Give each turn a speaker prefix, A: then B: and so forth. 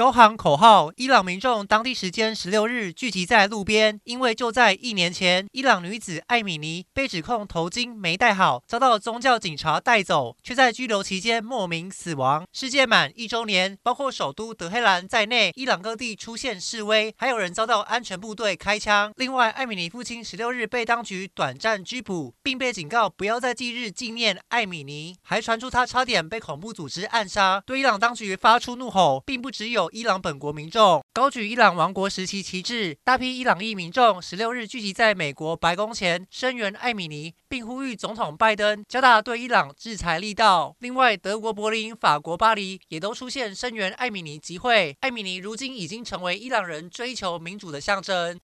A: 高喊口号，伊朗民众当地时间十六日聚集在路边，因为就在一年前，伊朗女子艾米尼被指控头巾没戴好，遭到宗教警察带走，却在拘留期间莫名死亡。事件满一周年，包括首都德黑兰在内，伊朗各地出现示威，还有人遭到安全部队开枪。另外，艾米尼父亲十六日被当局短暂拘捕，并被警告不要在忌日纪念艾米尼，还传出他差点被恐怖组织暗杀，对伊朗当局发出怒吼，并不只有。伊朗本国民众高举伊朗王国时期旗帜，大批伊朗裔民众十六日聚集在美国白宫前声援艾米尼，并呼吁总统拜登加大对伊朗制裁力道。另外，德国柏林、法国巴黎也都出现声援艾米尼集会。艾米尼如今已经成为伊朗人追求民主的象征。